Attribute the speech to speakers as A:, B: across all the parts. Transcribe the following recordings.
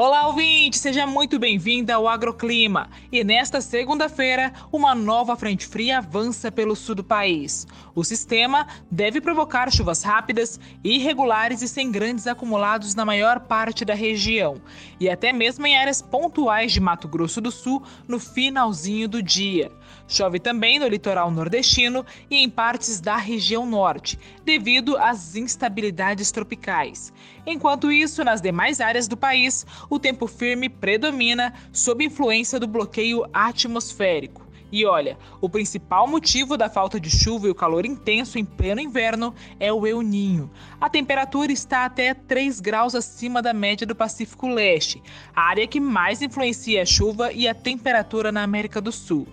A: Olá, ouvinte! Seja muito bem-vinda ao Agroclima. E nesta segunda-feira, uma nova frente fria avança pelo sul do país. O sistema deve provocar chuvas rápidas, irregulares e sem grandes acumulados na maior parte da região, e até mesmo em áreas pontuais de Mato Grosso do Sul no finalzinho do dia. Chove também no litoral nordestino e em partes da região norte, devido às instabilidades tropicais. Enquanto isso, nas demais áreas do país, o tempo firme predomina sob influência do bloqueio atmosférico. E olha, o principal motivo da falta de chuva e o calor intenso em pleno inverno é o El Ninho. A temperatura está até 3 graus acima da média do Pacífico Leste, a área que mais influencia a chuva e a temperatura na América do Sul.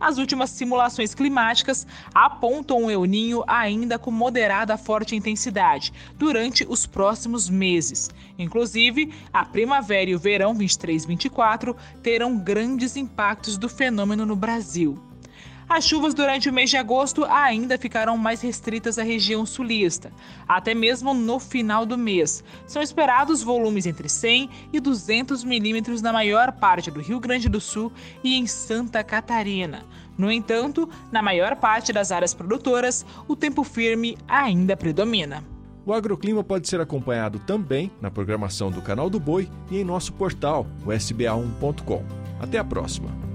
A: As últimas simulações climáticas apontam o El Ninho ainda com moderada forte intensidade durante os próximos meses. Inclusive, a primavera e o verão 23-24 terão grandes impactos do fenômeno no Brasil. As chuvas durante o mês de agosto ainda ficarão mais restritas à região sulista, até mesmo no final do mês. São esperados volumes entre 100 e 200 milímetros na maior parte do Rio Grande do Sul e em Santa Catarina. No entanto, na maior parte das áreas produtoras, o tempo firme ainda predomina.
B: O agroclima pode ser acompanhado também na programação do Canal do Boi e em nosso portal, o sba1.com. Até a próxima!